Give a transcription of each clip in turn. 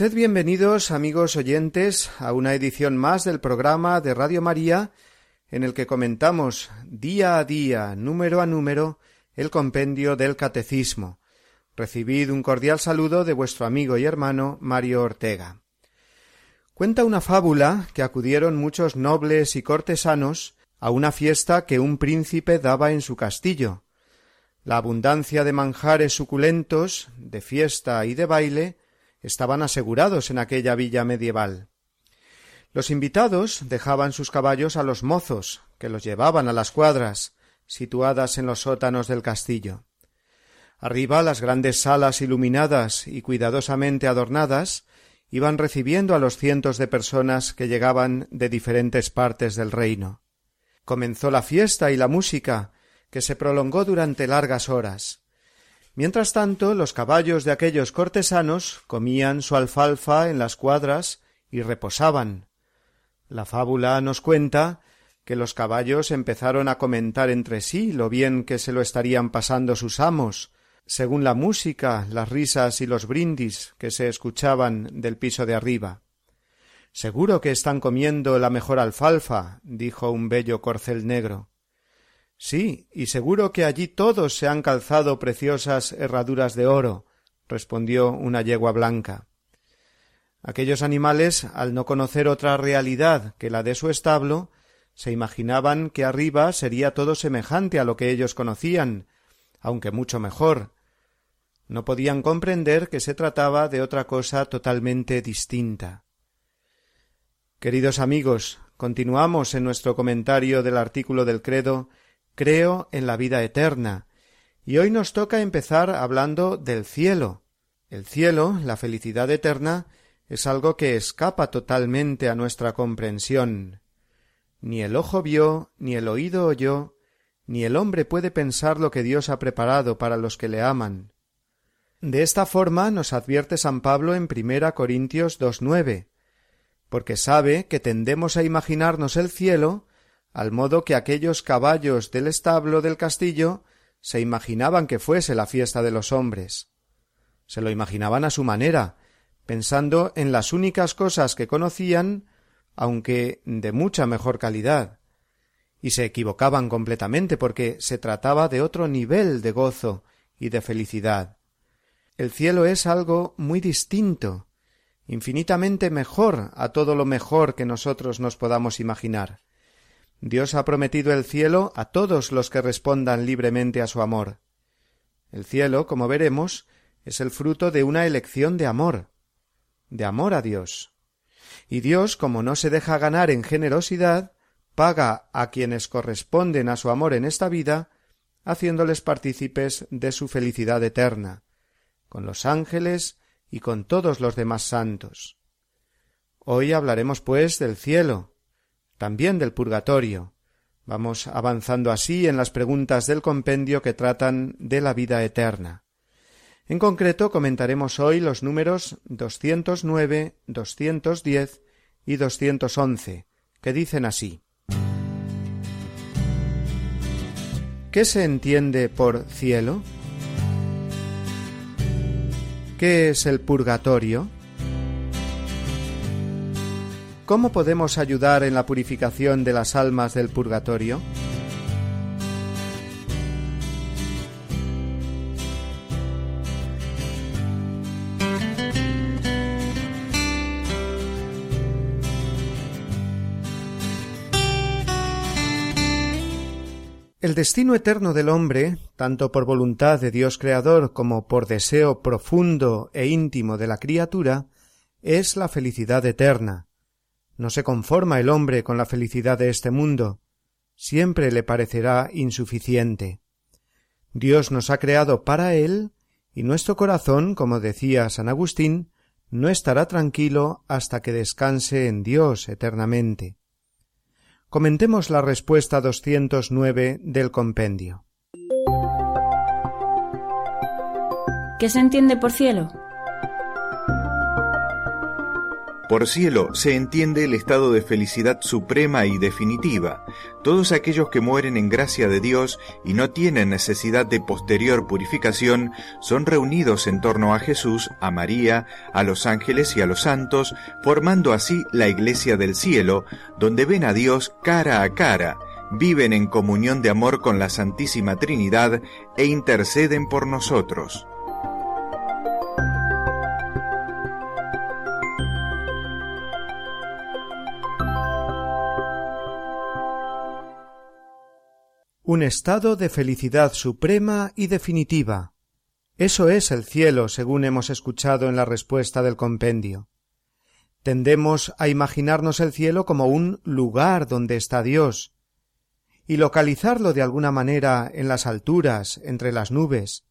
Sed bienvenidos, amigos oyentes, a una edición más del programa de Radio María, en el que comentamos día a día, número a número, el compendio del Catecismo. Recibid un cordial saludo de vuestro amigo y hermano Mario Ortega. Cuenta una fábula que acudieron muchos nobles y cortesanos a una fiesta que un príncipe daba en su castillo. La abundancia de manjares suculentos, de fiesta y de baile, estaban asegurados en aquella villa medieval. Los invitados dejaban sus caballos a los mozos, que los llevaban a las cuadras, situadas en los sótanos del castillo. Arriba las grandes salas iluminadas y cuidadosamente adornadas iban recibiendo a los cientos de personas que llegaban de diferentes partes del reino. Comenzó la fiesta y la música, que se prolongó durante largas horas. Mientras tanto, los caballos de aquellos cortesanos comían su alfalfa en las cuadras y reposaban. La fábula nos cuenta que los caballos empezaron a comentar entre sí lo bien que se lo estarían pasando sus amos, según la música, las risas y los brindis que se escuchaban del piso de arriba. Seguro que están comiendo la mejor alfalfa, dijo un bello corcel negro. Sí, y seguro que allí todos se han calzado preciosas herraduras de oro, respondió una yegua blanca. Aquellos animales, al no conocer otra realidad que la de su establo, se imaginaban que arriba sería todo semejante a lo que ellos conocían, aunque mucho mejor. No podían comprender que se trataba de otra cosa totalmente distinta. Queridos amigos, continuamos en nuestro comentario del artículo del credo creo en la vida eterna. Y hoy nos toca empezar hablando del cielo. El cielo, la felicidad eterna, es algo que escapa totalmente a nuestra comprensión. Ni el ojo vio, ni el oído oyó, ni el hombre puede pensar lo que Dios ha preparado para los que le aman. De esta forma nos advierte San Pablo en primera Corintios 2.9, porque sabe que tendemos a imaginarnos el cielo al modo que aquellos caballos del establo del castillo se imaginaban que fuese la fiesta de los hombres. Se lo imaginaban a su manera, pensando en las únicas cosas que conocían, aunque de mucha mejor calidad. Y se equivocaban completamente porque se trataba de otro nivel de gozo y de felicidad. El cielo es algo muy distinto, infinitamente mejor a todo lo mejor que nosotros nos podamos imaginar. Dios ha prometido el cielo a todos los que respondan libremente a su amor. El cielo, como veremos, es el fruto de una elección de amor, de amor a Dios. Y Dios, como no se deja ganar en generosidad, paga a quienes corresponden a su amor en esta vida, haciéndoles partícipes de su felicidad eterna, con los ángeles y con todos los demás santos. Hoy hablaremos, pues, del cielo, también del purgatorio. Vamos avanzando así en las preguntas del compendio que tratan de la vida eterna. En concreto comentaremos hoy los números 209, 210 y 211, que dicen así. ¿Qué se entiende por cielo? ¿Qué es el purgatorio? ¿Cómo podemos ayudar en la purificación de las almas del purgatorio? El destino eterno del hombre, tanto por voluntad de Dios Creador como por deseo profundo e íntimo de la criatura, es la felicidad eterna, no se conforma el hombre con la felicidad de este mundo, siempre le parecerá insuficiente. Dios nos ha creado para él, y nuestro corazón, como decía San Agustín, no estará tranquilo hasta que descanse en Dios eternamente. Comentemos la respuesta 209 del compendio. ¿Qué se entiende por cielo? Por cielo se entiende el estado de felicidad suprema y definitiva. Todos aquellos que mueren en gracia de Dios y no tienen necesidad de posterior purificación son reunidos en torno a Jesús, a María, a los ángeles y a los santos, formando así la iglesia del cielo, donde ven a Dios cara a cara, viven en comunión de amor con la Santísima Trinidad e interceden por nosotros. Un estado de felicidad suprema y definitiva. Eso es el cielo, según hemos escuchado en la respuesta del compendio. Tendemos a imaginarnos el cielo como un lugar donde está Dios, y localizarlo de alguna manera en las alturas, entre las nubes.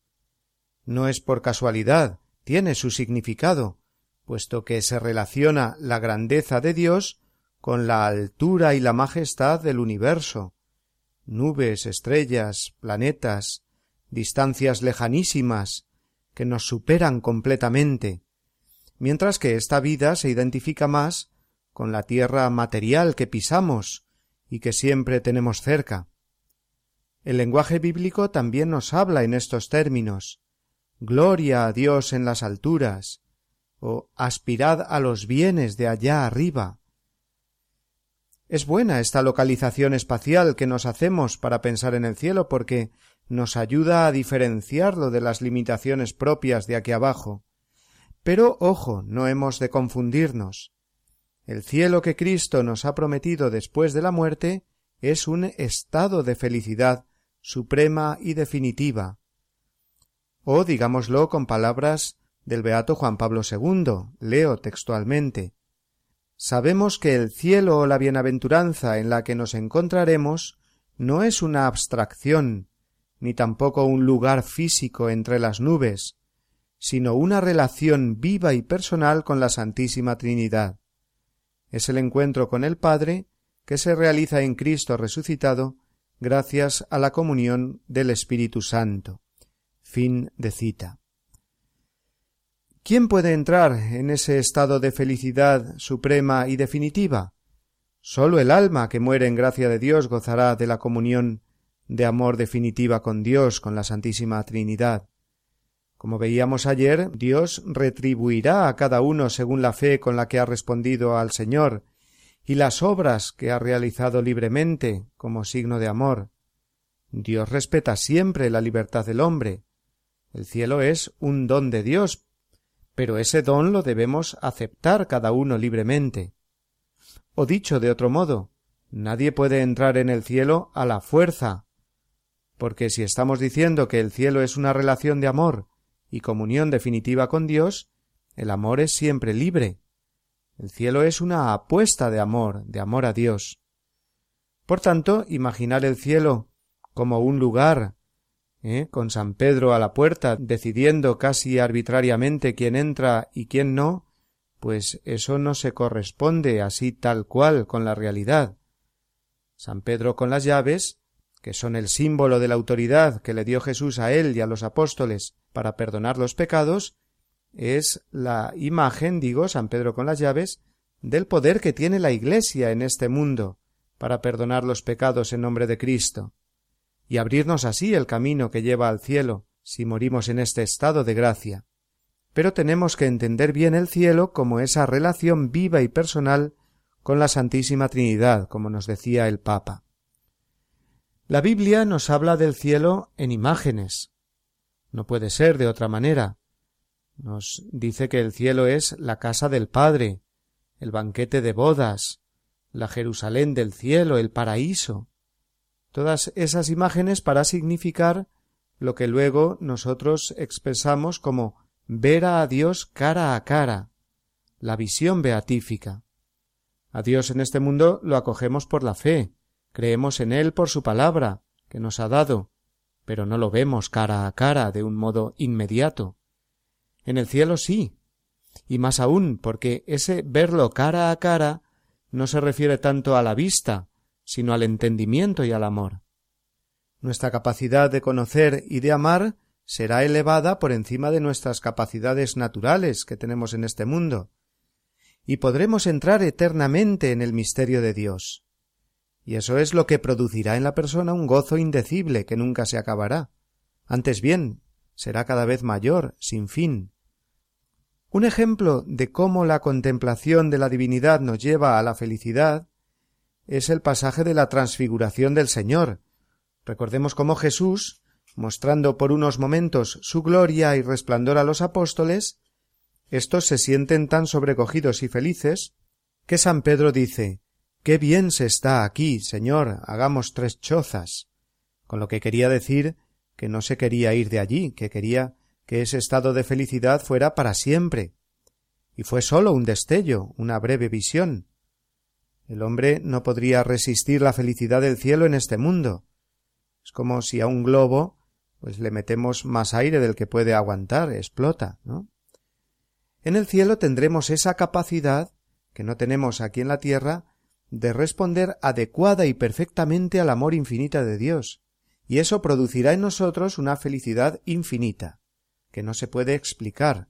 No es por casualidad, tiene su significado, puesto que se relaciona la grandeza de Dios con la altura y la majestad del universo nubes, estrellas, planetas, distancias lejanísimas, que nos superan completamente, mientras que esta vida se identifica más con la tierra material que pisamos y que siempre tenemos cerca. El lenguaje bíblico también nos habla en estos términos Gloria a Dios en las alturas, o aspirad a los bienes de allá arriba. Es buena esta localización espacial que nos hacemos para pensar en el cielo porque nos ayuda a diferenciarlo de las limitaciones propias de aquí abajo. Pero ojo, no hemos de confundirnos. El cielo que Cristo nos ha prometido después de la muerte es un estado de felicidad suprema y definitiva. O digámoslo con palabras del beato Juan Pablo II, leo textualmente sabemos que el cielo o la bienaventuranza en la que nos encontraremos no es una abstracción, ni tampoco un lugar físico entre las nubes, sino una relación viva y personal con la Santísima Trinidad. Es el encuentro con el Padre que se realiza en Cristo resucitado gracias a la comunión del Espíritu Santo. Fin de cita. ¿Quién puede entrar en ese estado de felicidad suprema y definitiva? Sólo el alma que muere en gracia de Dios gozará de la comunión de amor definitiva con Dios, con la Santísima Trinidad. Como veíamos ayer, Dios retribuirá a cada uno según la fe con la que ha respondido al Señor y las obras que ha realizado libremente como signo de amor. Dios respeta siempre la libertad del hombre. El cielo es un don de Dios pero ese don lo debemos aceptar cada uno libremente. O dicho de otro modo, nadie puede entrar en el cielo a la fuerza, porque si estamos diciendo que el cielo es una relación de amor y comunión definitiva con Dios, el amor es siempre libre. El cielo es una apuesta de amor, de amor a Dios. Por tanto, imaginar el cielo como un lugar ¿eh? con San Pedro a la puerta, decidiendo casi arbitrariamente quién entra y quién no, pues eso no se corresponde así tal cual con la realidad. San Pedro con las llaves, que son el símbolo de la autoridad que le dio Jesús a él y a los apóstoles para perdonar los pecados, es la imagen, digo, San Pedro con las llaves, del poder que tiene la Iglesia en este mundo para perdonar los pecados en nombre de Cristo y abrirnos así el camino que lleva al cielo, si morimos en este estado de gracia. Pero tenemos que entender bien el cielo como esa relación viva y personal con la Santísima Trinidad, como nos decía el Papa. La Biblia nos habla del cielo en imágenes. No puede ser de otra manera. Nos dice que el cielo es la casa del Padre, el banquete de bodas, la Jerusalén del cielo, el paraíso todas esas imágenes para significar lo que luego nosotros expresamos como ver a Dios cara a cara, la visión beatífica. A Dios en este mundo lo acogemos por la fe, creemos en Él por su palabra, que nos ha dado, pero no lo vemos cara a cara de un modo inmediato. En el cielo sí, y más aún porque ese verlo cara a cara no se refiere tanto a la vista, sino al entendimiento y al amor. Nuestra capacidad de conocer y de amar será elevada por encima de nuestras capacidades naturales que tenemos en este mundo, y podremos entrar eternamente en el misterio de Dios. Y eso es lo que producirá en la persona un gozo indecible que nunca se acabará. Antes bien, será cada vez mayor, sin fin. Un ejemplo de cómo la contemplación de la divinidad nos lleva a la felicidad es el pasaje de la transfiguración del Señor. Recordemos cómo Jesús, mostrando por unos momentos su gloria y resplandor a los apóstoles, estos se sienten tan sobrecogidos y felices que San Pedro dice Qué bien se está aquí, señor, hagamos tres chozas. Con lo que quería decir que no se quería ir de allí, que quería que ese estado de felicidad fuera para siempre. Y fue sólo un destello, una breve visión. El hombre no podría resistir la felicidad del cielo en este mundo. Es como si a un globo pues le metemos más aire del que puede aguantar, explota, ¿no? En el cielo tendremos esa capacidad que no tenemos aquí en la tierra de responder adecuada y perfectamente al amor infinito de Dios, y eso producirá en nosotros una felicidad infinita, que no se puede explicar.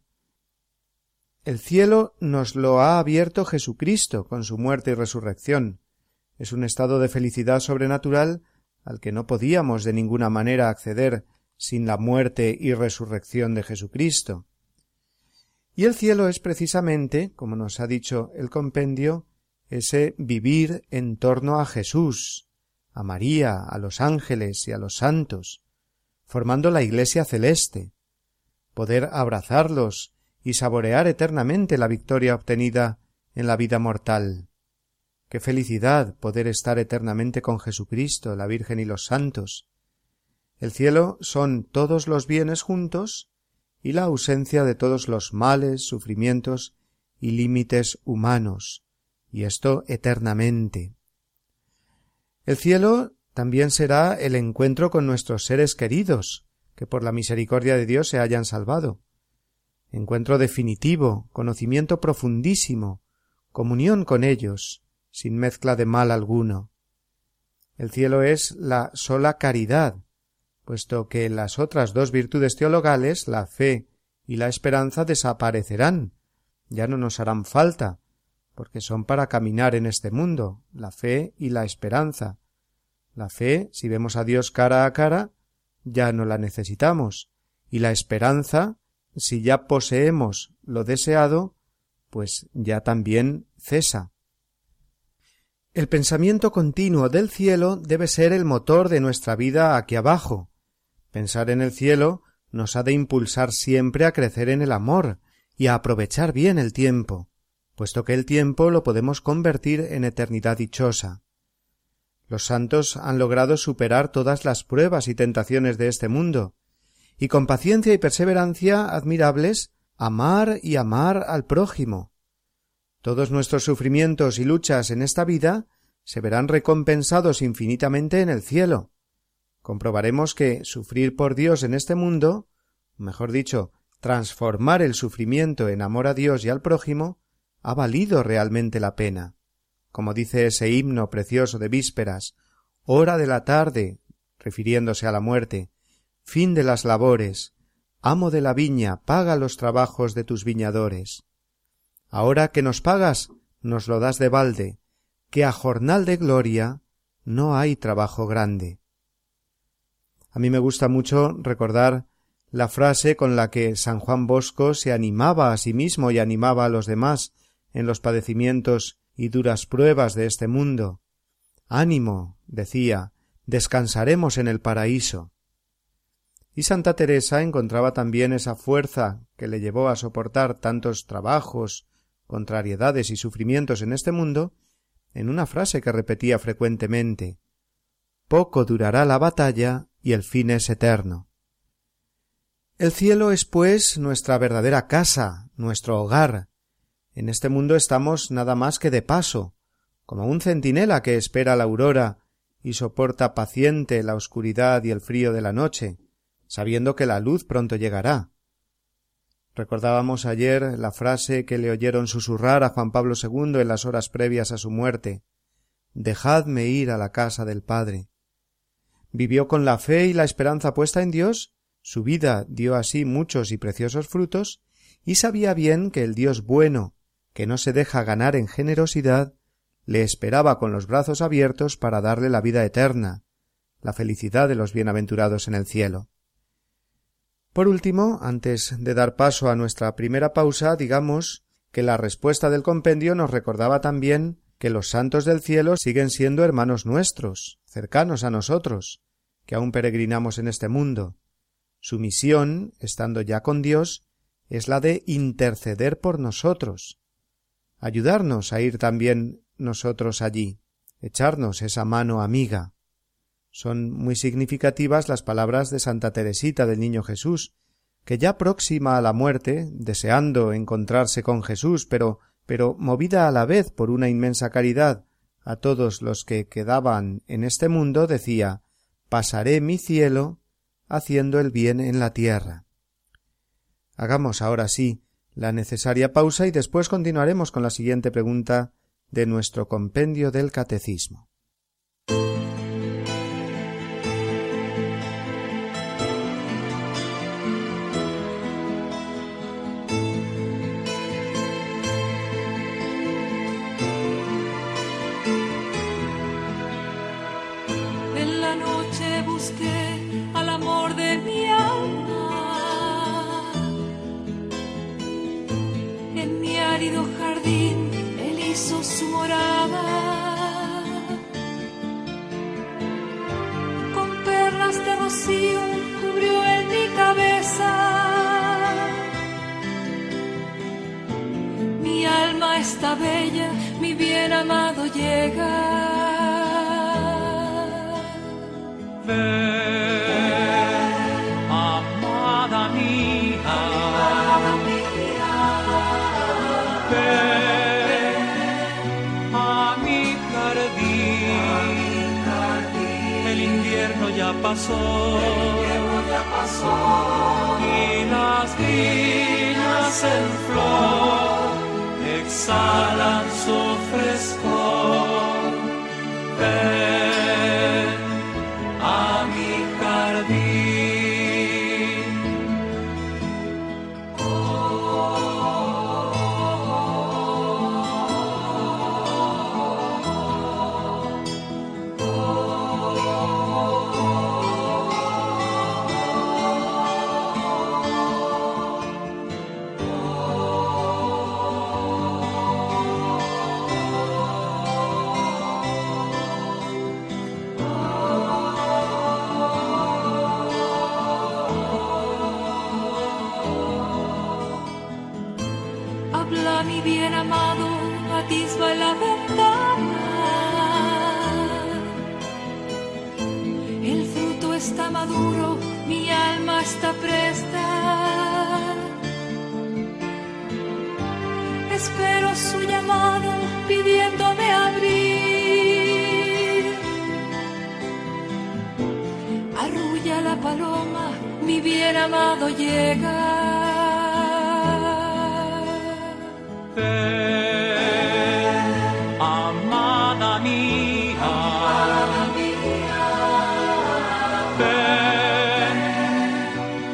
El cielo nos lo ha abierto Jesucristo con su muerte y resurrección. Es un estado de felicidad sobrenatural al que no podíamos de ninguna manera acceder sin la muerte y resurrección de Jesucristo. Y el cielo es precisamente, como nos ha dicho el compendio, ese vivir en torno a Jesús, a María, a los ángeles y a los santos, formando la Iglesia celeste, poder abrazarlos y saborear eternamente la victoria obtenida en la vida mortal. Qué felicidad poder estar eternamente con Jesucristo, la Virgen y los santos. El cielo son todos los bienes juntos y la ausencia de todos los males, sufrimientos y límites humanos, y esto eternamente. El cielo también será el encuentro con nuestros seres queridos, que por la misericordia de Dios se hayan salvado. Encuentro definitivo, conocimiento profundísimo, comunión con ellos, sin mezcla de mal alguno. El cielo es la sola caridad, puesto que las otras dos virtudes teologales, la fe y la esperanza, desaparecerán, ya no nos harán falta, porque son para caminar en este mundo, la fe y la esperanza. La fe, si vemos a Dios cara a cara, ya no la necesitamos, y la esperanza, si ya poseemos lo deseado, pues ya también cesa. El pensamiento continuo del cielo debe ser el motor de nuestra vida aquí abajo, Pensar en el cielo nos ha de impulsar siempre a crecer en el amor y a aprovechar bien el tiempo, puesto que el tiempo lo podemos convertir en eternidad dichosa. Los santos han logrado superar todas las pruebas y tentaciones de este mundo, y con paciencia y perseverancia admirables amar y amar al prójimo. Todos nuestros sufrimientos y luchas en esta vida se verán recompensados infinitamente en el cielo, comprobaremos que sufrir por Dios en este mundo, mejor dicho, transformar el sufrimiento en amor a Dios y al prójimo, ha valido realmente la pena. Como dice ese himno precioso de vísperas, hora de la tarde, refiriéndose a la muerte, fin de las labores, amo de la viña, paga los trabajos de tus viñadores. Ahora que nos pagas, nos lo das de balde, que a jornal de gloria no hay trabajo grande. A mí me gusta mucho recordar la frase con la que San Juan Bosco se animaba a sí mismo y animaba a los demás en los padecimientos y duras pruebas de este mundo. Ánimo, decía, descansaremos en el paraíso. Y Santa Teresa encontraba también esa fuerza que le llevó a soportar tantos trabajos, contrariedades y sufrimientos en este mundo, en una frase que repetía frecuentemente Poco durará la batalla y el fin es eterno. El cielo es, pues, nuestra verdadera casa, nuestro hogar. En este mundo estamos nada más que de paso, como un centinela que espera la aurora y soporta paciente la oscuridad y el frío de la noche, sabiendo que la luz pronto llegará. Recordábamos ayer la frase que le oyeron susurrar a Juan Pablo II en las horas previas a su muerte Dejadme ir a la casa del Padre. Vivió con la fe y la esperanza puesta en Dios, su vida dio así muchos y preciosos frutos, y sabía bien que el Dios bueno, que no se deja ganar en generosidad, le esperaba con los brazos abiertos para darle la vida eterna, la felicidad de los bienaventurados en el cielo. Por último, antes de dar paso a nuestra primera pausa, digamos que la respuesta del compendio nos recordaba también que los santos del cielo siguen siendo hermanos nuestros, cercanos a nosotros, que aún peregrinamos en este mundo. Su misión, estando ya con Dios, es la de interceder por nosotros, ayudarnos a ir también nosotros allí, echarnos esa mano amiga. Son muy significativas las palabras de Santa Teresita del Niño Jesús, que ya próxima a la muerte, deseando encontrarse con Jesús, pero pero movida a la vez por una inmensa caridad a todos los que quedaban en este mundo, decía pasaré mi cielo haciendo el bien en la tierra. Hagamos ahora sí la necesaria pausa y después continuaremos con la siguiente pregunta de nuestro compendio del Catecismo. está bella, mi bien amado llega. Ven, amada mía. Amada mía. Ven a mi jardín. El invierno ya pasó. Ya pasó. Y las viñas en flor. Salam su. amado llega. Ven, amada mía. Amada. Ven.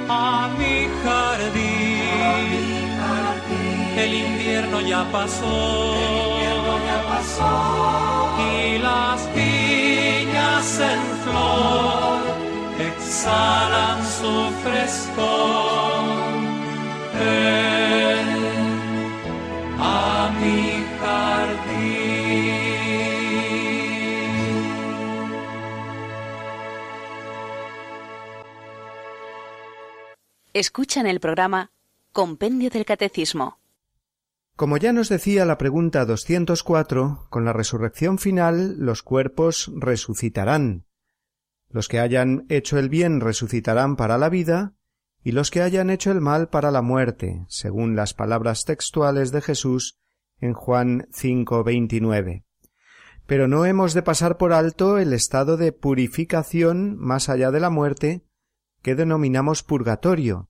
A mi jardín. El invierno ya pasó. Escuchan el programa Compendio del Catecismo. Como ya nos decía la pregunta 204, con la resurrección final los cuerpos resucitarán. Los que hayan hecho el bien resucitarán para la vida, y los que hayan hecho el mal para la muerte, según las palabras textuales de Jesús en Juan 5:29. Pero no hemos de pasar por alto el estado de purificación más allá de la muerte que denominamos purgatorio,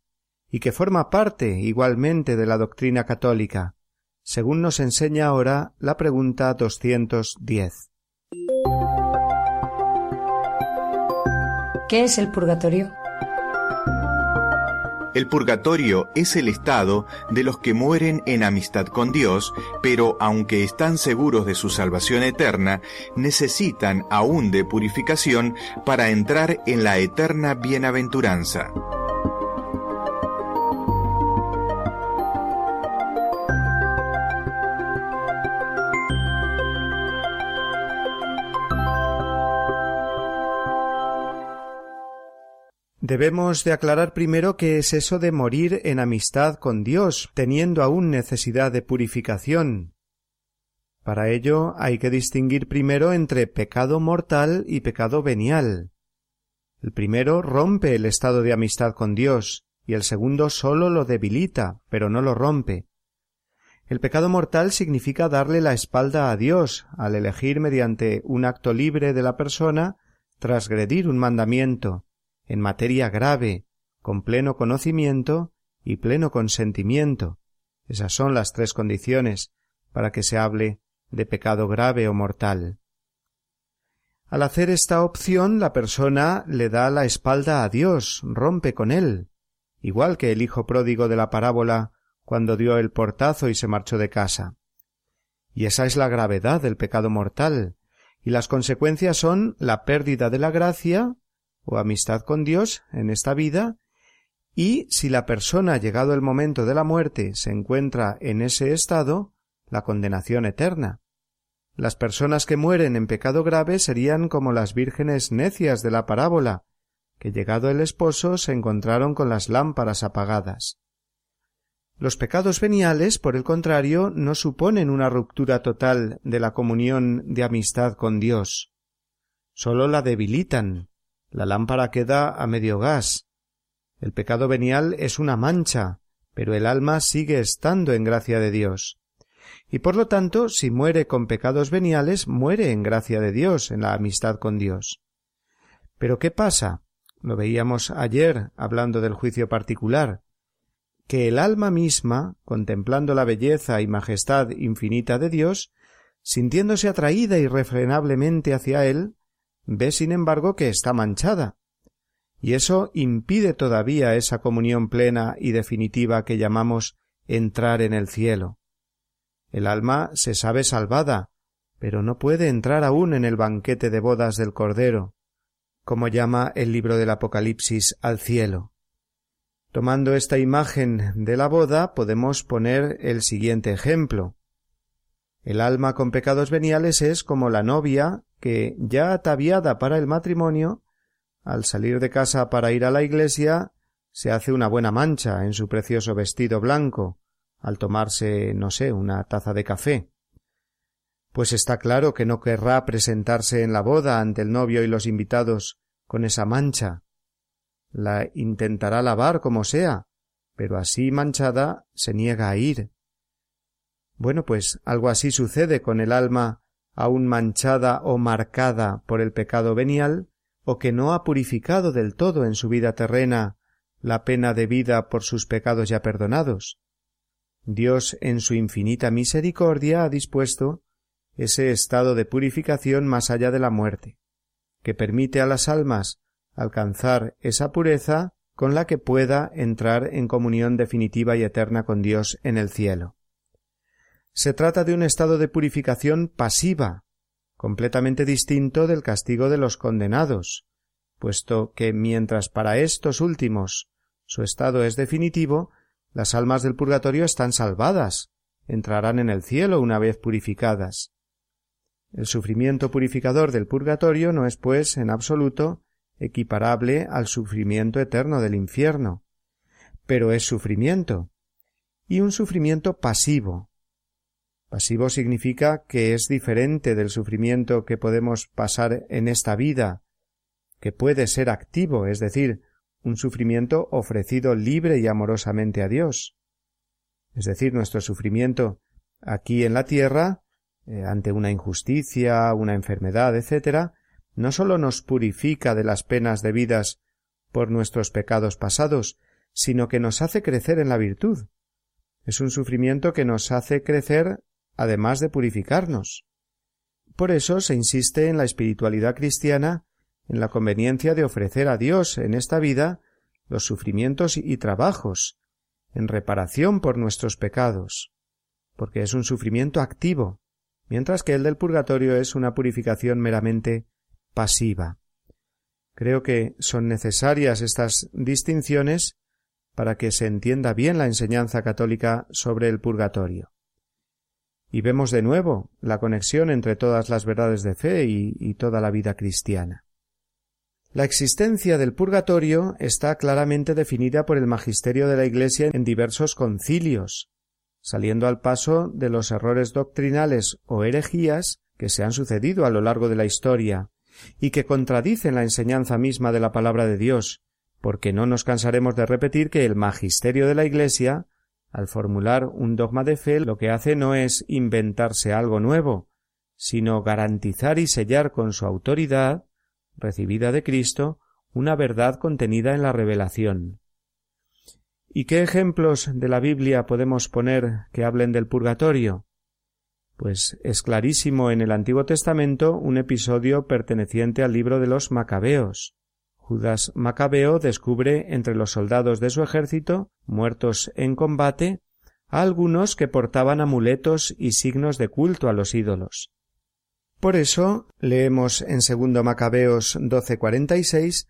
y que forma parte igualmente de la doctrina católica, según nos enseña ahora la pregunta 210. ¿Qué es el purgatorio? El purgatorio es el estado de los que mueren en amistad con Dios, pero aunque están seguros de su salvación eterna, necesitan aún de purificación para entrar en la eterna bienaventuranza. Debemos de aclarar primero qué es eso de morir en amistad con Dios, teniendo aún necesidad de purificación. Para ello hay que distinguir primero entre pecado mortal y pecado venial. El primero rompe el estado de amistad con Dios, y el segundo sólo lo debilita, pero no lo rompe. El pecado mortal significa darle la espalda a Dios al elegir mediante un acto libre de la persona transgredir un mandamiento, en materia grave, con pleno conocimiento y pleno consentimiento. Esas son las tres condiciones para que se hable de pecado grave o mortal. Al hacer esta opción, la persona le da la espalda a Dios, rompe con él, igual que el hijo pródigo de la parábola cuando dio el portazo y se marchó de casa. Y esa es la gravedad del pecado mortal, y las consecuencias son la pérdida de la gracia o amistad con Dios en esta vida y si la persona llegado el momento de la muerte se encuentra en ese estado, la condenación eterna. Las personas que mueren en pecado grave serían como las vírgenes necias de la parábola, que llegado el esposo se encontraron con las lámparas apagadas. Los pecados veniales, por el contrario, no suponen una ruptura total de la comunión de amistad con Dios. Sólo la debilitan, la lámpara queda a medio gas. El pecado venial es una mancha, pero el alma sigue estando en gracia de Dios. Y por lo tanto, si muere con pecados veniales, muere en gracia de Dios, en la amistad con Dios. Pero ¿qué pasa? Lo veíamos ayer hablando del juicio particular, que el alma misma, contemplando la belleza y majestad infinita de Dios, sintiéndose atraída irrefrenablemente hacia él, ve sin embargo que está manchada, y eso impide todavía esa comunión plena y definitiva que llamamos entrar en el cielo. El alma se sabe salvada, pero no puede entrar aún en el banquete de bodas del Cordero, como llama el libro del Apocalipsis al cielo. Tomando esta imagen de la boda podemos poner el siguiente ejemplo. El alma con pecados veniales es como la novia que, ya ataviada para el matrimonio, al salir de casa para ir a la iglesia, se hace una buena mancha en su precioso vestido blanco, al tomarse, no sé, una taza de café. Pues está claro que no querrá presentarse en la boda ante el novio y los invitados con esa mancha. La intentará lavar como sea, pero así manchada se niega a ir. Bueno, pues algo así sucede con el alma aún manchada o marcada por el pecado venial, o que no ha purificado del todo en su vida terrena la pena debida por sus pecados ya perdonados. Dios en su infinita misericordia ha dispuesto ese estado de purificación más allá de la muerte, que permite a las almas alcanzar esa pureza con la que pueda entrar en comunión definitiva y eterna con Dios en el cielo. Se trata de un estado de purificación pasiva, completamente distinto del castigo de los condenados, puesto que mientras para estos últimos su estado es definitivo, las almas del purgatorio están salvadas, entrarán en el cielo una vez purificadas. El sufrimiento purificador del purgatorio no es, pues, en absoluto equiparable al sufrimiento eterno del infierno, pero es sufrimiento, y un sufrimiento pasivo, Pasivo significa que es diferente del sufrimiento que podemos pasar en esta vida, que puede ser activo, es decir, un sufrimiento ofrecido libre y amorosamente a Dios. Es decir, nuestro sufrimiento aquí en la tierra, eh, ante una injusticia, una enfermedad, etc., no sólo nos purifica de las penas debidas por nuestros pecados pasados, sino que nos hace crecer en la virtud. Es un sufrimiento que nos hace crecer además de purificarnos. Por eso se insiste en la espiritualidad cristiana en la conveniencia de ofrecer a Dios en esta vida los sufrimientos y trabajos, en reparación por nuestros pecados, porque es un sufrimiento activo, mientras que el del purgatorio es una purificación meramente pasiva. Creo que son necesarias estas distinciones para que se entienda bien la enseñanza católica sobre el purgatorio. Y vemos de nuevo la conexión entre todas las verdades de fe y, toda la vida cristiana. La existencia del purgatorio está claramente definida por el magisterio de la Iglesia en diversos concilios, saliendo al paso de los errores doctrinales o herejías que se han sucedido a lo largo de la historia y que contradicen la enseñanza misma de la palabra de Dios, porque no nos cansaremos de repetir que el magisterio de la Iglesia, al formular un dogma de fe, lo que hace no es inventarse algo nuevo, sino garantizar y sellar con su autoridad, recibida de Cristo, una verdad contenida en la revelación. ¿Y qué ejemplos de la Biblia podemos poner que hablen del purgatorio? Pues es clarísimo en el Antiguo Testamento un episodio perteneciente al libro de los Macabeos. Judas Macabeo descubre entre los soldados de su ejército, muertos en combate, a algunos que portaban amuletos y signos de culto a los ídolos. Por eso leemos en segundo Macabeos 12:46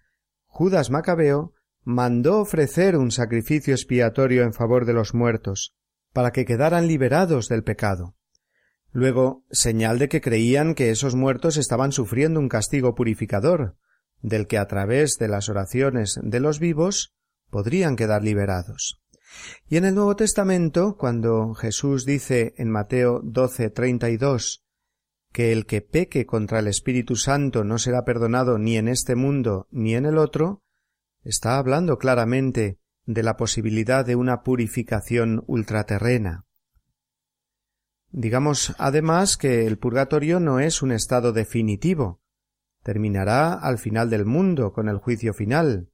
Judas Macabeo mandó ofrecer un sacrificio expiatorio en favor de los muertos, para que quedaran liberados del pecado. Luego, señal de que creían que esos muertos estaban sufriendo un castigo purificador, del que a través de las oraciones de los vivos podrían quedar liberados. Y en el Nuevo Testamento, cuando Jesús dice en Mateo 12, 32 que el que peque contra el Espíritu Santo no será perdonado ni en este mundo ni en el otro, está hablando claramente de la posibilidad de una purificación ultraterrena. Digamos además que el purgatorio no es un estado definitivo, terminará al final del mundo con el juicio final,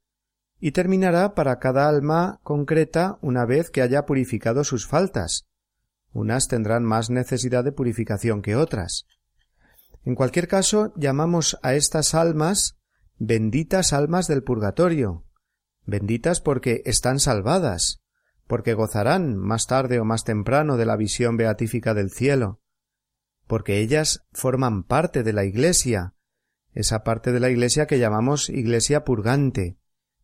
y terminará para cada alma concreta una vez que haya purificado sus faltas. Unas tendrán más necesidad de purificación que otras. En cualquier caso, llamamos a estas almas benditas almas del purgatorio, benditas porque están salvadas, porque gozarán más tarde o más temprano de la visión beatífica del cielo, porque ellas forman parte de la Iglesia, esa parte de la Iglesia que llamamos Iglesia purgante,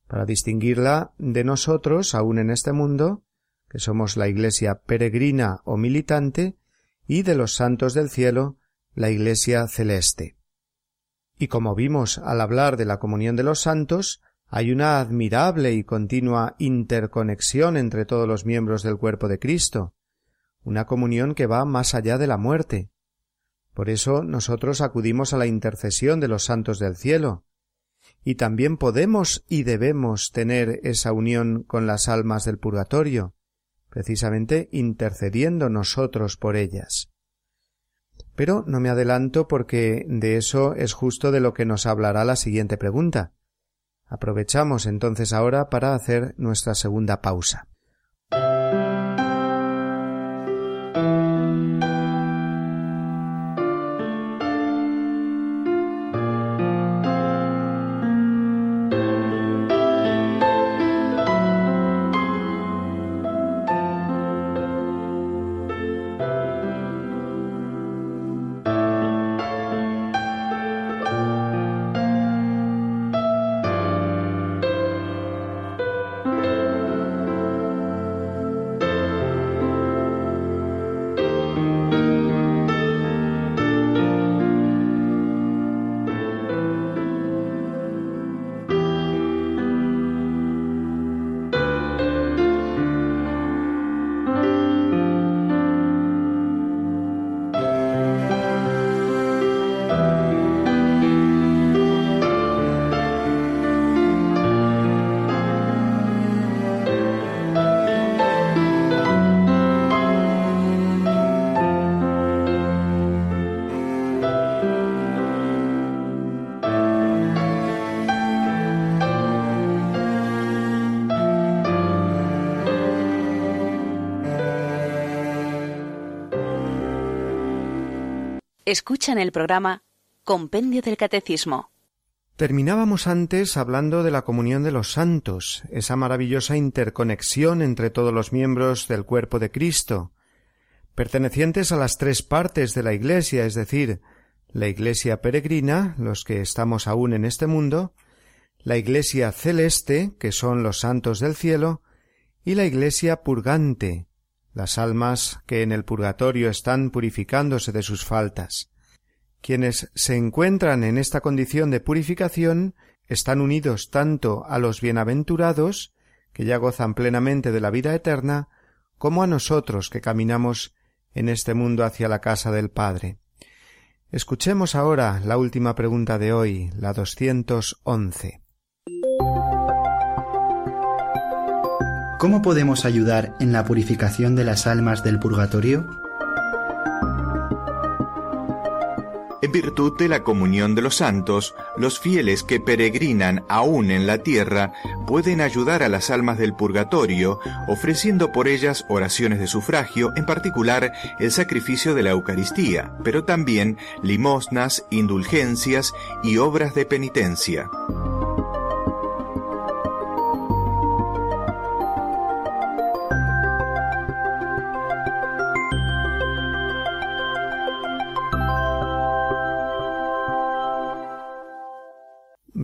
para distinguirla de nosotros, aún en este mundo, que somos la Iglesia peregrina o militante, y de los santos del cielo, la Iglesia celeste. Y como vimos al hablar de la comunión de los santos, hay una admirable y continua interconexión entre todos los miembros del cuerpo de Cristo, una comunión que va más allá de la muerte, por eso nosotros acudimos a la intercesión de los santos del cielo, y también podemos y debemos tener esa unión con las almas del purgatorio, precisamente intercediendo nosotros por ellas. Pero no me adelanto porque de eso es justo de lo que nos hablará la siguiente pregunta. Aprovechamos entonces ahora para hacer nuestra segunda pausa. Escuchan el programa Compendio del Catecismo. Terminábamos antes hablando de la comunión de los santos, esa maravillosa interconexión entre todos los miembros del cuerpo de Cristo, pertenecientes a las tres partes de la Iglesia, es decir, la Iglesia peregrina, los que estamos aún en este mundo, la Iglesia celeste, que son los santos del cielo, y la Iglesia purgante, las almas que en el purgatorio están purificándose de sus faltas. Quienes se encuentran en esta condición de purificación están unidos tanto a los bienaventurados, que ya gozan plenamente de la vida eterna, como a nosotros que caminamos en este mundo hacia la casa del Padre. Escuchemos ahora la última pregunta de hoy, la doscientos once. ¿Cómo podemos ayudar en la purificación de las almas del purgatorio? En virtud de la comunión de los santos, los fieles que peregrinan aún en la tierra pueden ayudar a las almas del purgatorio, ofreciendo por ellas oraciones de sufragio, en particular el sacrificio de la Eucaristía, pero también limosnas, indulgencias y obras de penitencia.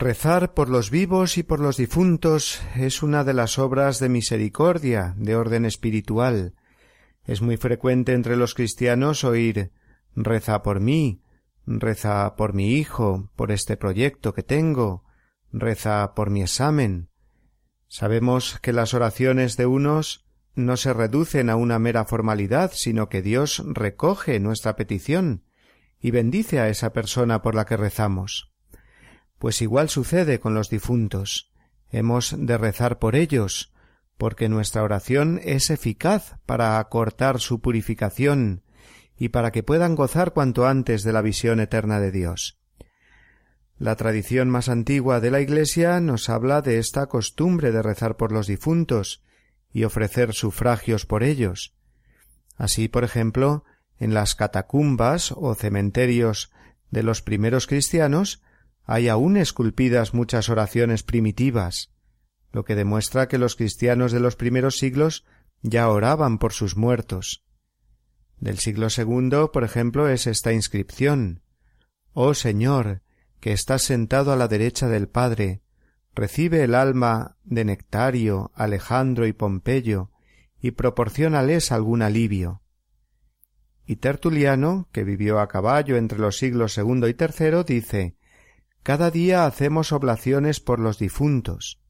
Rezar por los vivos y por los difuntos es una de las obras de misericordia de orden espiritual. Es muy frecuente entre los cristianos oír reza por mí, reza por mi hijo, por este proyecto que tengo, reza por mi examen. Sabemos que las oraciones de unos no se reducen a una mera formalidad, sino que Dios recoge nuestra petición y bendice a esa persona por la que rezamos. Pues igual sucede con los difuntos. Hemos de rezar por ellos, porque nuestra oración es eficaz para acortar su purificación y para que puedan gozar cuanto antes de la visión eterna de Dios. La tradición más antigua de la Iglesia nos habla de esta costumbre de rezar por los difuntos y ofrecer sufragios por ellos. Así, por ejemplo, en las catacumbas o cementerios de los primeros cristianos hay aún esculpidas muchas oraciones primitivas, lo que demuestra que los cristianos de los primeros siglos ya oraban por sus muertos. Del siglo segundo, por ejemplo, es esta inscripción Oh Señor, que estás sentado a la derecha del Padre, recibe el alma de Nectario, Alejandro y Pompeyo, y proporciónales algún alivio. Y Tertuliano, que vivió a caballo entre los siglos segundo y tercero, dice cada día hacemos oblaciones por los difuntos.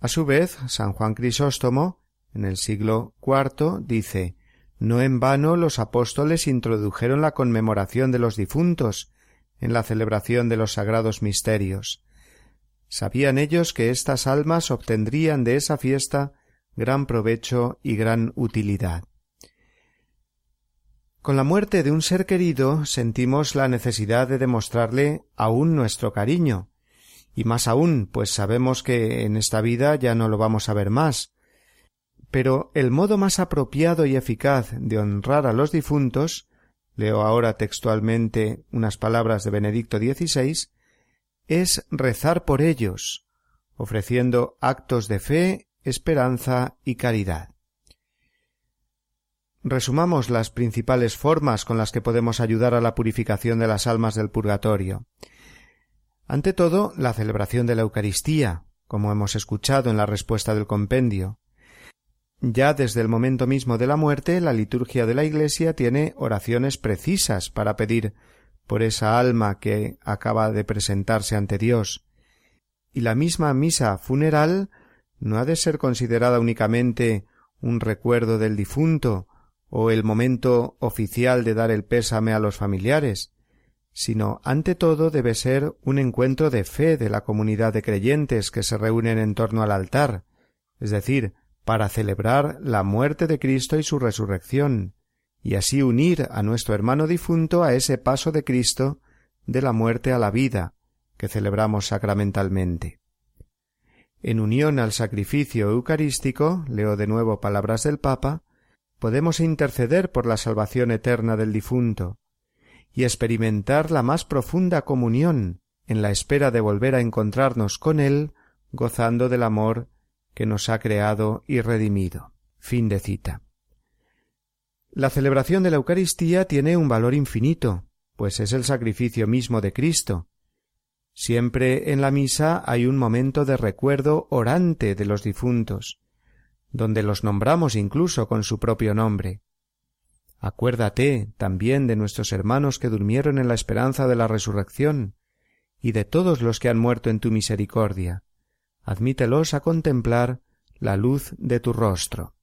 A su vez, San Juan Crisóstomo, en el siglo IV, dice No en vano los apóstoles introdujeron la conmemoración de los difuntos en la celebración de los sagrados misterios. Sabían ellos que estas almas obtendrían de esa fiesta gran provecho y gran utilidad. Con la muerte de un ser querido sentimos la necesidad de demostrarle aún nuestro cariño, y más aún, pues sabemos que en esta vida ya no lo vamos a ver más. Pero el modo más apropiado y eficaz de honrar a los difuntos, leo ahora textualmente unas palabras de Benedicto XVI, es rezar por ellos, ofreciendo actos de fe, esperanza y caridad. Resumamos las principales formas con las que podemos ayudar a la purificación de las almas del purgatorio. Ante todo, la celebración de la Eucaristía, como hemos escuchado en la respuesta del compendio. Ya desde el momento mismo de la muerte, la liturgia de la Iglesia tiene oraciones precisas para pedir por esa alma que acaba de presentarse ante Dios. Y la misma misa funeral no ha de ser considerada únicamente un recuerdo del difunto, o el momento oficial de dar el pésame a los familiares, sino ante todo debe ser un encuentro de fe de la comunidad de creyentes que se reúnen en torno al altar, es decir, para celebrar la muerte de Cristo y su resurrección, y así unir a nuestro hermano difunto a ese paso de Cristo de la muerte a la vida que celebramos sacramentalmente. En unión al sacrificio eucarístico, leo de nuevo palabras del Papa, podemos interceder por la salvación eterna del difunto y experimentar la más profunda comunión en la espera de volver a encontrarnos con Él, gozando del amor que nos ha creado y redimido. Fin de cita. La celebración de la Eucaristía tiene un valor infinito, pues es el sacrificio mismo de Cristo. Siempre en la misa hay un momento de recuerdo orante de los difuntos, donde los nombramos incluso con su propio nombre. Acuérdate también de nuestros hermanos que durmieron en la esperanza de la resurrección, y de todos los que han muerto en tu misericordia. Admítelos a contemplar la luz de tu rostro.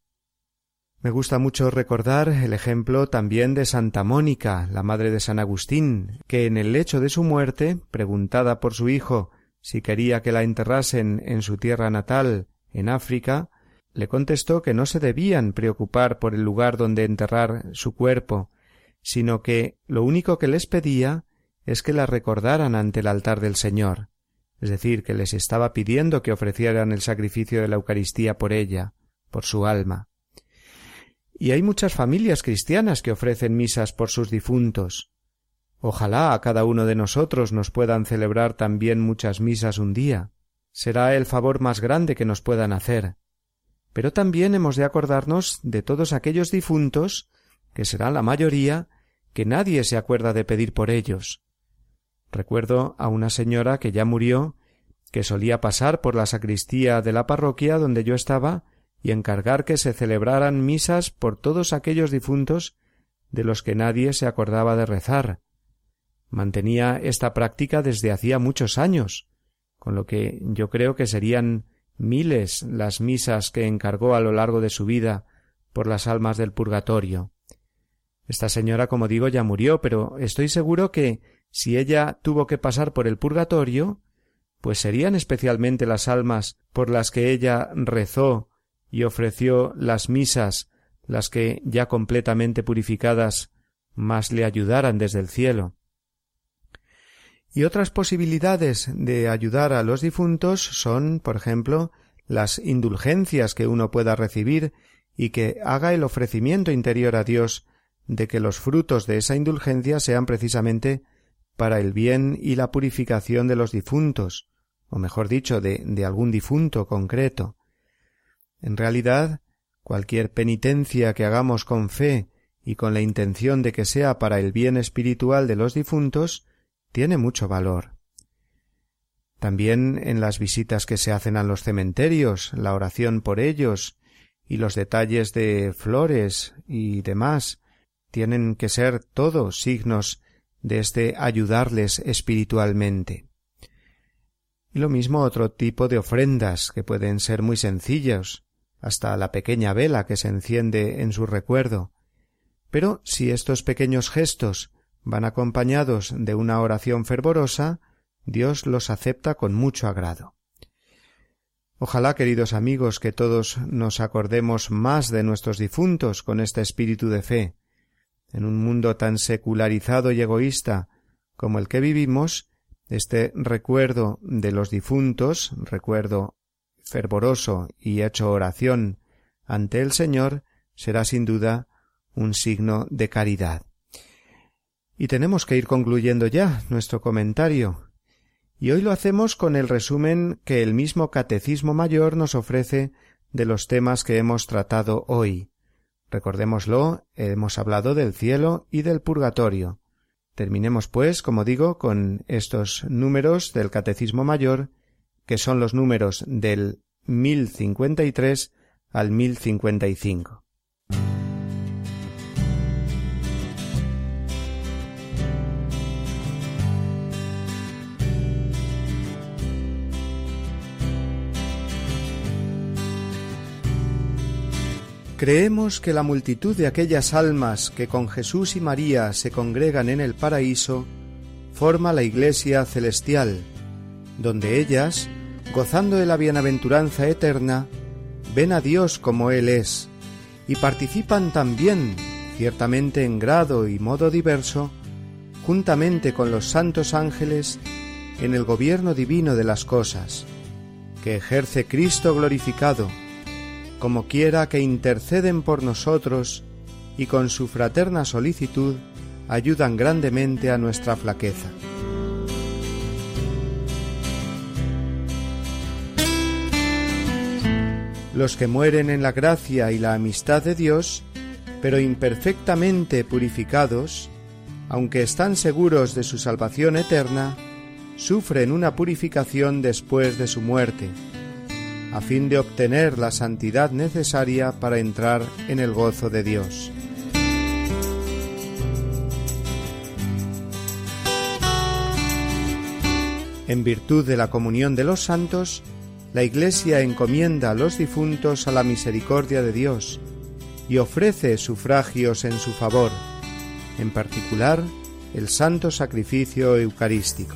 Me gusta mucho recordar el ejemplo también de Santa Mónica, la madre de San Agustín, que en el lecho de su muerte, preguntada por su hijo si quería que la enterrasen en su tierra natal, en África, le contestó que no se debían preocupar por el lugar donde enterrar su cuerpo, sino que lo único que les pedía es que la recordaran ante el altar del Señor, es decir, que les estaba pidiendo que ofrecieran el sacrificio de la Eucaristía por ella, por su alma. Y hay muchas familias cristianas que ofrecen misas por sus difuntos. Ojalá a cada uno de nosotros nos puedan celebrar también muchas misas un día. Será el favor más grande que nos puedan hacer pero también hemos de acordarnos de todos aquellos difuntos, que será la mayoría, que nadie se acuerda de pedir por ellos. Recuerdo a una señora que ya murió, que solía pasar por la sacristía de la parroquia donde yo estaba y encargar que se celebraran misas por todos aquellos difuntos de los que nadie se acordaba de rezar. Mantenía esta práctica desde hacía muchos años, con lo que yo creo que serían miles las misas que encargó a lo largo de su vida por las almas del purgatorio. Esta señora, como digo, ya murió, pero estoy seguro que si ella tuvo que pasar por el purgatorio, pues serían especialmente las almas por las que ella rezó y ofreció las misas las que, ya completamente purificadas, más le ayudaran desde el cielo. Y otras posibilidades de ayudar a los difuntos son, por ejemplo, las indulgencias que uno pueda recibir y que haga el ofrecimiento interior a Dios de que los frutos de esa indulgencia sean precisamente para el bien y la purificación de los difuntos, o mejor dicho, de, de algún difunto concreto. En realidad, cualquier penitencia que hagamos con fe y con la intención de que sea para el bien espiritual de los difuntos, tiene mucho valor. También en las visitas que se hacen a los cementerios, la oración por ellos y los detalles de flores y demás tienen que ser todos signos de este ayudarles espiritualmente. Y lo mismo otro tipo de ofrendas que pueden ser muy sencillas, hasta la pequeña vela que se enciende en su recuerdo. Pero si estos pequeños gestos van acompañados de una oración fervorosa, Dios los acepta con mucho agrado. Ojalá, queridos amigos, que todos nos acordemos más de nuestros difuntos con este espíritu de fe. En un mundo tan secularizado y egoísta como el que vivimos, este recuerdo de los difuntos, recuerdo fervoroso y hecho oración ante el Señor, será sin duda un signo de caridad. Y tenemos que ir concluyendo ya nuestro comentario. Y hoy lo hacemos con el resumen que el mismo Catecismo Mayor nos ofrece de los temas que hemos tratado hoy. Recordémoslo, hemos hablado del cielo y del purgatorio. Terminemos, pues, como digo, con estos números del Catecismo Mayor, que son los números del 1053 al 1055. Creemos que la multitud de aquellas almas que con Jesús y María se congregan en el paraíso forma la Iglesia celestial, donde ellas, gozando de la bienaventuranza eterna, ven a Dios como Él es, y participan también, ciertamente en grado y modo diverso, juntamente con los santos ángeles, en el gobierno divino de las cosas, que ejerce Cristo glorificado, como quiera que interceden por nosotros y con su fraterna solicitud ayudan grandemente a nuestra flaqueza. Los que mueren en la gracia y la amistad de Dios, pero imperfectamente purificados, aunque están seguros de su salvación eterna, sufren una purificación después de su muerte a fin de obtener la santidad necesaria para entrar en el gozo de Dios. En virtud de la comunión de los santos, la Iglesia encomienda a los difuntos a la misericordia de Dios y ofrece sufragios en su favor, en particular el santo sacrificio eucarístico.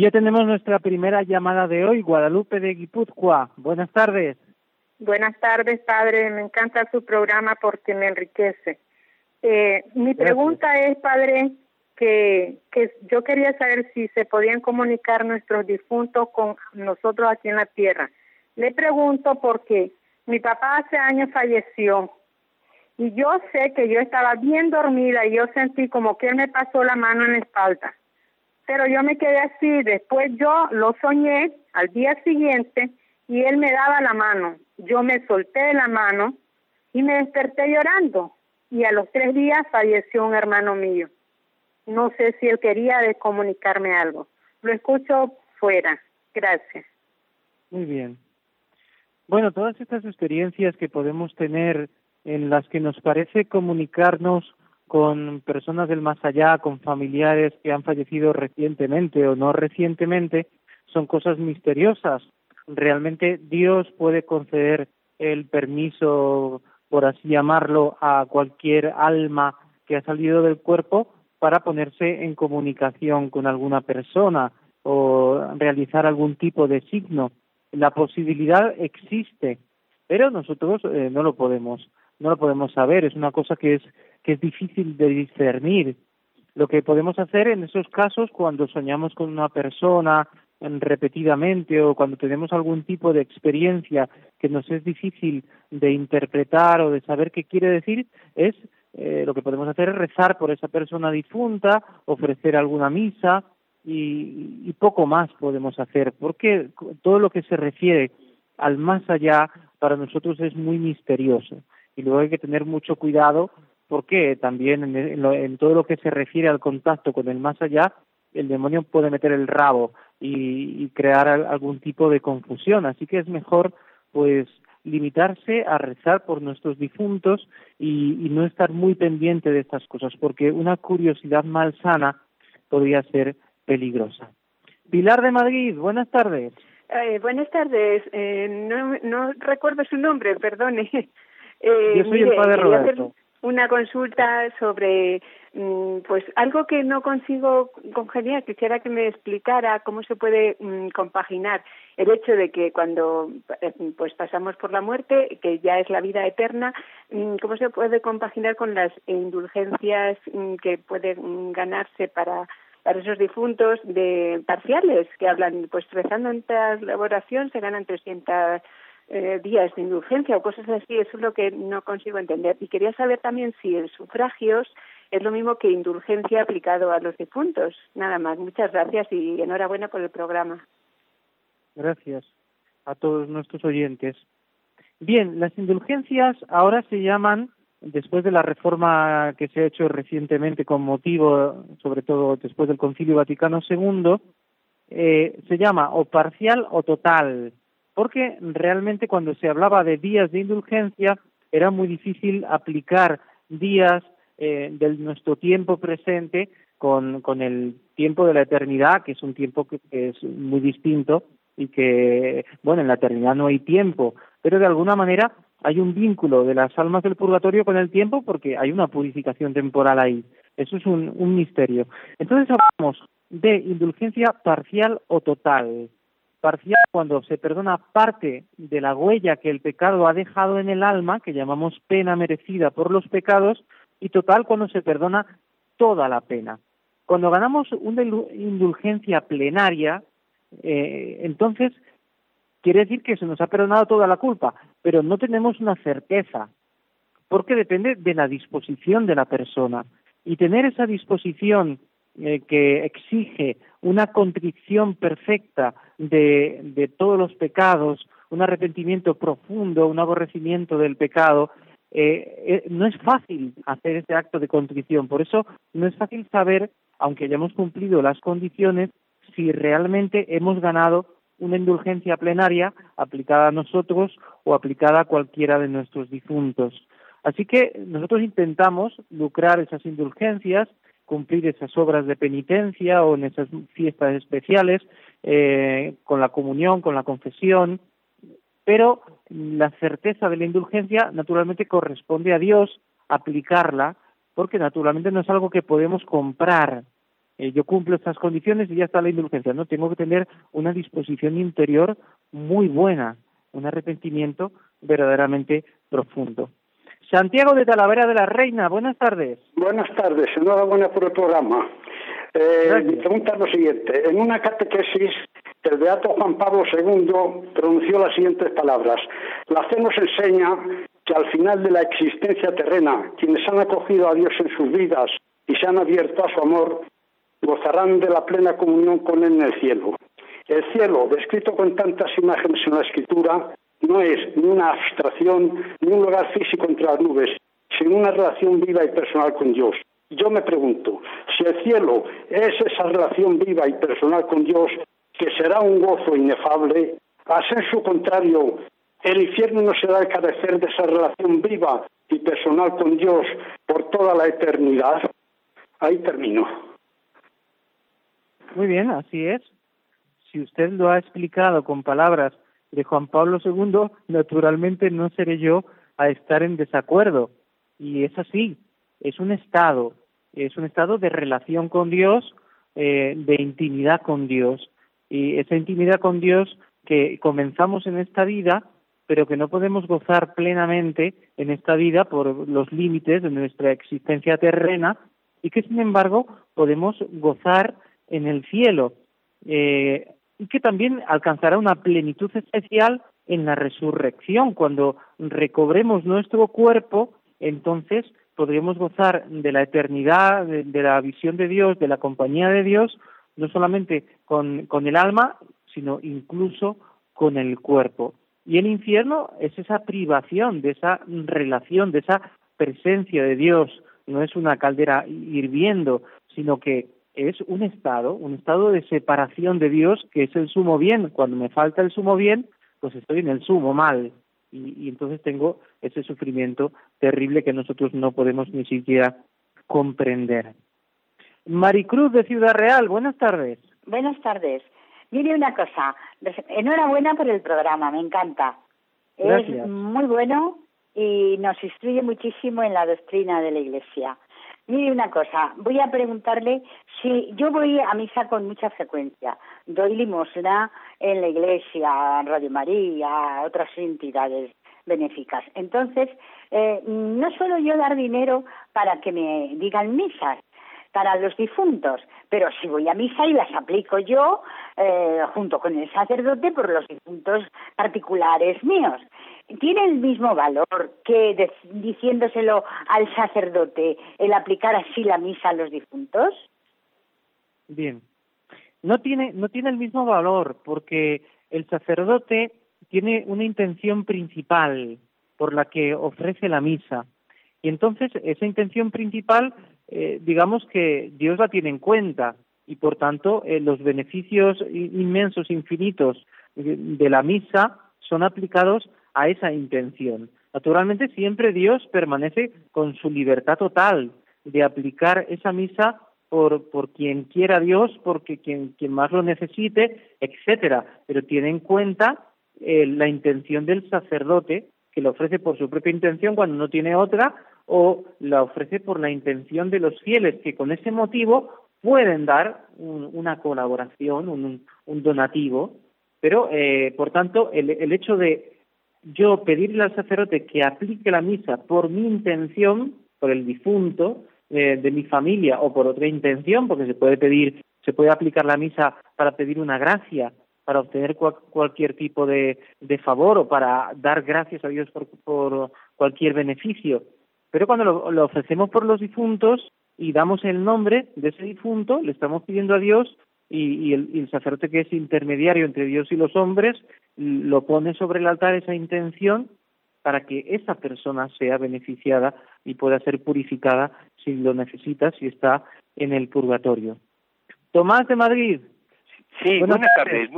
Y ya tenemos nuestra primera llamada de hoy, Guadalupe de Guipúzcoa. Buenas tardes. Buenas tardes, padre. Me encanta su programa porque me enriquece. Eh, mi pregunta es, padre, que, que yo quería saber si se podían comunicar nuestros difuntos con nosotros aquí en la tierra. Le pregunto porque mi papá hace años falleció y yo sé que yo estaba bien dormida y yo sentí como que él me pasó la mano en la espalda pero yo me quedé así, después yo lo soñé al día siguiente y él me daba la mano, yo me solté de la mano y me desperté llorando y a los tres días falleció un hermano mío. No sé si él quería comunicarme algo. Lo escucho fuera. Gracias. Muy bien. Bueno, todas estas experiencias que podemos tener en las que nos parece comunicarnos con personas del más allá, con familiares que han fallecido recientemente o no recientemente, son cosas misteriosas. Realmente Dios puede conceder el permiso, por así llamarlo, a cualquier alma que ha salido del cuerpo para ponerse en comunicación con alguna persona o realizar algún tipo de signo. La posibilidad existe, pero nosotros eh, no lo podemos no lo podemos saber, es una cosa que es que es difícil de discernir. Lo que podemos hacer en esos casos cuando soñamos con una persona repetidamente o cuando tenemos algún tipo de experiencia que nos es difícil de interpretar o de saber qué quiere decir es eh, lo que podemos hacer es rezar por esa persona difunta, ofrecer alguna misa y, y poco más podemos hacer, porque todo lo que se refiere al más allá para nosotros es muy misterioso y luego hay que tener mucho cuidado porque también en, todo lo que se refiere al contacto con el más allá, el demonio puede meter el rabo y, crear algún tipo de confusión. Así que es mejor, pues, limitarse a rezar por nuestros difuntos y, no estar muy pendiente de estas cosas, porque una curiosidad malsana podría ser peligrosa. Pilar de Madrid, buenas tardes. Eh, buenas tardes. Eh, no, no recuerdo su nombre, perdone. Eh, Yo soy el padre Roberto. Una consulta sobre Mm, pues algo que no consigo congeniar, quisiera que me explicara cómo se puede mm, compaginar el hecho de que cuando eh, pues pasamos por la muerte, que ya es la vida eterna, mm, cómo se puede compaginar con las indulgencias que pueden ganarse para para esos difuntos de parciales que hablan, pues rezando en elaboración se ganan 300 eh, días de indulgencia o cosas así, eso es lo que no consigo entender. Y quería saber también si en sufragios es lo mismo que indulgencia aplicado a los difuntos. Nada más. Muchas gracias y enhorabuena por el programa. Gracias a todos nuestros oyentes. Bien, las indulgencias ahora se llaman, después de la reforma que se ha hecho recientemente con motivo, sobre todo después del Concilio Vaticano II, eh, se llama o parcial o total, porque realmente cuando se hablaba de días de indulgencia era muy difícil aplicar días eh, de nuestro tiempo presente con, con el tiempo de la eternidad, que es un tiempo que, es muy distinto y que, bueno, en la eternidad no hay tiempo, pero de alguna manera hay un vínculo de las almas del purgatorio con el tiempo porque hay una purificación temporal ahí. Eso es un, un misterio. Entonces hablamos de indulgencia parcial o total. Parcial cuando se perdona parte de la huella que el pecado ha dejado en el alma, que llamamos pena merecida por los pecados, y total cuando se perdona toda la pena. Cuando ganamos una indulgencia plenaria, eh, entonces quiere decir que se nos ha perdonado toda la culpa, pero no tenemos una certeza, porque depende de la disposición de la persona. Y tener esa disposición eh, que exige una contrición perfecta de, de todos los pecados, un arrepentimiento profundo, un aborrecimiento del pecado, eh, eh, no es fácil hacer ese acto de contrición. Por eso no es fácil saber, aunque hayamos cumplido las condiciones, si realmente hemos ganado una indulgencia plenaria aplicada a nosotros o aplicada a cualquiera de nuestros difuntos. Así que nosotros intentamos lucrar esas indulgencias, cumplir esas obras de penitencia o en esas fiestas especiales, eh, con la comunión, con la confesión, pero la certeza de la indulgencia naturalmente corresponde a Dios aplicarla, porque naturalmente no es algo que podemos comprar. Eh, yo cumplo estas condiciones y ya está la indulgencia. No, tengo que tener una disposición interior muy buena, un arrepentimiento verdaderamente profundo. Santiago de Talavera de la Reina, buenas tardes. Buenas tardes, enhorabuena por el programa. Eh, mi pregunta es lo siguiente. En una catequesis el Beato Juan Pablo II pronunció las siguientes palabras. La fe nos enseña que al final de la existencia terrena, quienes han acogido a Dios en sus vidas y se han abierto a su amor, gozarán de la plena comunión con Él en el cielo. El cielo, descrito con tantas imágenes en la escritura, no es ni una abstracción ni un lugar físico entre las nubes, sino una relación viva y personal con Dios. Yo me pregunto, si el cielo es esa relación viva y personal con Dios, que será un gozo inefable, a ser su contrario, el infierno no será el carecer de esa relación viva y personal con Dios por toda la eternidad. Ahí termino. Muy bien, así es. Si usted lo ha explicado con palabras de Juan Pablo II, naturalmente no seré yo a estar en desacuerdo. Y es así, es un estado, es un estado de relación con Dios, eh, de intimidad con Dios y esa intimidad con Dios que comenzamos en esta vida, pero que no podemos gozar plenamente en esta vida por los límites de nuestra existencia terrena y que sin embargo podemos gozar en el cielo eh, y que también alcanzará una plenitud especial en la resurrección. Cuando recobremos nuestro cuerpo, entonces podremos gozar de la eternidad, de la visión de Dios, de la compañía de Dios, no solamente con, con el alma, sino incluso con el cuerpo. Y el infierno es esa privación de esa relación, de esa presencia de Dios. No es una caldera hirviendo, sino que es un estado, un estado de separación de Dios que es el sumo bien. Cuando me falta el sumo bien, pues estoy en el sumo mal. y, entonces tengo ese sufrimiento terrible que nosotros no podemos ni siquiera comprender. Maricruz de Ciudad Real, buenas tardes. Buenas tardes. Mire una cosa, enhorabuena por el programa, me encanta. Es muy bueno y nos instruye muchísimo en la doctrina de la Iglesia. Mire una cosa, voy a preguntarle si yo voy a misa con mucha frecuencia, doy limosna en la iglesia, Radio María, otras entidades benéficas. Entonces, eh, no suelo yo dar dinero para que me digan misas, para los difuntos, pero si voy a misa y las aplico yo eh, junto con el sacerdote por los difuntos particulares míos. ¿Tiene el mismo valor que diciéndoselo al sacerdote el aplicar así la misa a los difuntos? Bien, no tiene, no tiene el mismo valor porque el sacerdote tiene una intención principal por la que ofrece la misa. Y entonces esa intención principal eh, digamos que Dios la tiene en cuenta y por tanto eh, los beneficios inmensos, infinitos de la misa son aplicados a esa intención. Naturalmente siempre Dios permanece con su libertad total de aplicar esa misa por, por quien quiera Dios, porque quien, quien más lo necesite, etcétera, pero tiene en cuenta eh, la intención del sacerdote que lo ofrece por su propia intención cuando no tiene otra o la ofrece por la intención de los fieles que con ese motivo pueden dar una colaboración, un, donativo, pero eh, por tanto el, el, hecho de yo pedirle al sacerdote que aplique la misa por mi intención, por el difunto eh, de mi familia o por otra intención, porque se puede pedir, se puede aplicar la misa para pedir una gracia, para obtener cualquier tipo de, de, favor o para dar gracias a Dios por, por cualquier beneficio. Pero cuando lo, ofrecemos por los difuntos y damos el nombre de ese difunto, le estamos pidiendo a Dios y, el, sacerdote que es intermediario entre Dios y los hombres lo pone sobre el altar esa intención para que esa persona sea beneficiada y pueda ser purificada si lo necesita, si está en el purgatorio. Tomás de Madrid. Sí, buenas, tardes.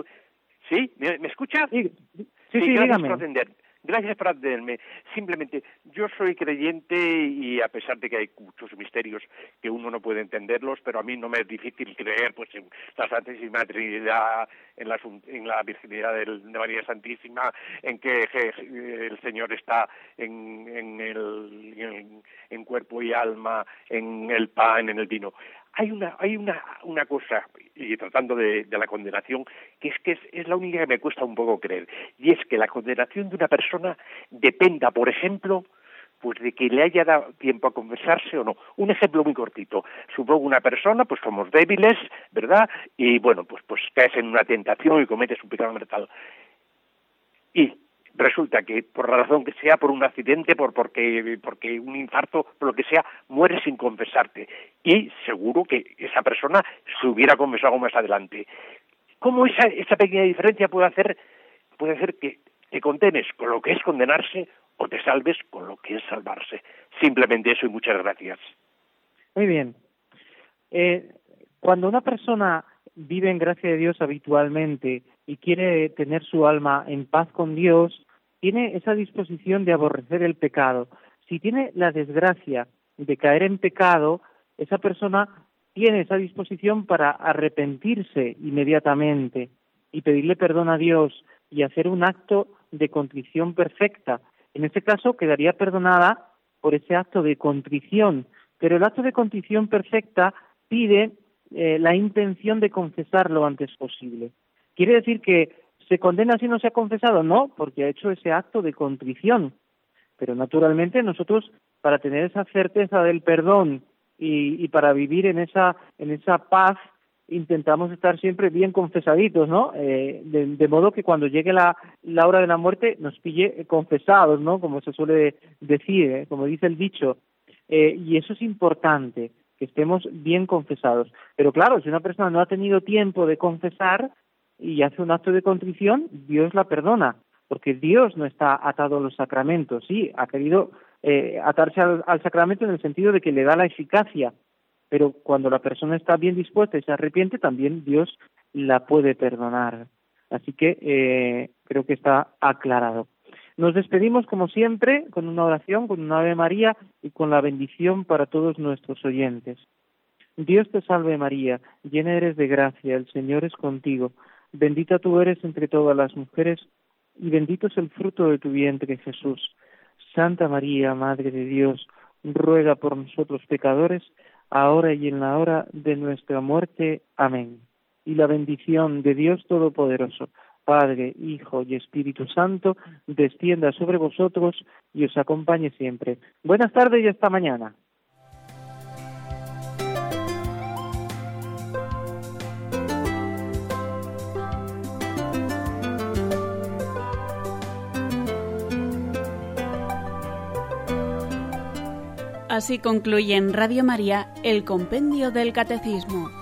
¿Sí? ¿Me, escucha? Sí, sí, sí, dígame. Gracias por atenderme. Simplemente, yo soy creyente y a pesar de que hay muchos misterios que uno no puede entenderlos, pero a mí no me es difícil creer pues en la Santísima Trinidad, en la, en la virginidad de María Santísima, en que el Señor está en, en, el, en cuerpo y alma, en el pan, en el vino hay una hay una una cosa y tratando de, la condenación que es que es, la única que me cuesta un poco creer y es que la condenación de una persona dependa por ejemplo pues de que le haya dado tiempo a confesarse o no. Un ejemplo muy cortito. Supongo una persona, pues somos débiles, ¿verdad? Y bueno, pues pues caes en una tentación y cometes un pecado mortal. Y resulta que por la razón que sea, por un accidente, por porque, porque un infarto, por lo que sea, mueres sin confesarte. Y seguro que esa persona se hubiera confesado más adelante. ¿Cómo esa, esa pequeña diferencia puede hacer, puede hacer que te condenes con lo que es condenarse o te salves con lo que es salvarse? Simplemente eso y muchas gracias. Muy bien. Eh, cuando una persona vive en gracia de Dios habitualmente y quiere tener su alma en paz con Dios, tiene esa disposición de aborrecer el pecado. Si tiene la desgracia de caer en pecado, esa persona tiene esa disposición para arrepentirse inmediatamente y pedirle perdón a Dios y hacer un acto de contrición perfecta. En este caso quedaría perdonada por ese acto de contrición, pero el acto de contrición perfecta pide eh, la intención de confesar lo antes posible. ¿Quiere decir que se condena si no se ha confesado? No, porque ha hecho ese acto de contrición. Pero naturalmente nosotros, para tener esa certeza del perdón y, para vivir en esa, en esa paz, intentamos estar siempre bien confesaditos, ¿no? Eh, de, modo que cuando llegue la, la hora de la muerte nos pille confesados, ¿no? Como se suele decir, ¿eh? como dice el dicho. y eso es importante que estemos bien confesados. Pero claro, si una persona no ha tenido tiempo de confesar y hace un acto de contrición, Dios la perdona, porque Dios no está atado a los sacramentos, sí, ha querido eh, atarse al, sacramento en el sentido de que le da la eficacia, pero cuando la persona está bien dispuesta y se arrepiente, también Dios la puede perdonar. Así que eh, creo que está aclarado. Nos despedimos como siempre con una oración, con una Ave María y con la bendición para todos nuestros oyentes. Dios te salve María, llena eres de gracia, el Señor es contigo, bendita tú eres entre todas las mujeres y bendito es el fruto de tu vientre Jesús. Santa María, Madre de Dios, ruega por nosotros pecadores, ahora y en la hora de nuestra muerte. Amén. Y la bendición de Dios Todopoderoso, Padre, Hijo y Espíritu Santo, descienda sobre vosotros y os acompañe siempre. Buenas tardes y hasta mañana. Así concluye en Radio María el Compendio del Catecismo.